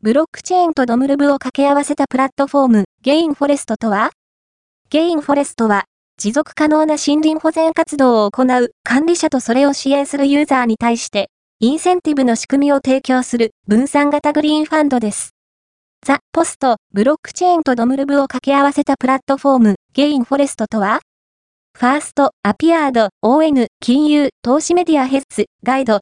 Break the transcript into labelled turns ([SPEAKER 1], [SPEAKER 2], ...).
[SPEAKER 1] ブロックチェーンと dMRV を掛け合わせたプラットフォーム、 GainForest とは？ GainForest は、持続可能な森林保全活動を行う管理者とそれを支援するユーザーに対して、インセンティブの仕組みを提供する分散型グリーンファンドです。 The post、ブロックチェーンと dMRV を掛け合わせたプラットフォーム、 GainForest とは？ first, appeared, on、金融、投資メディア HEDGE GUIDE、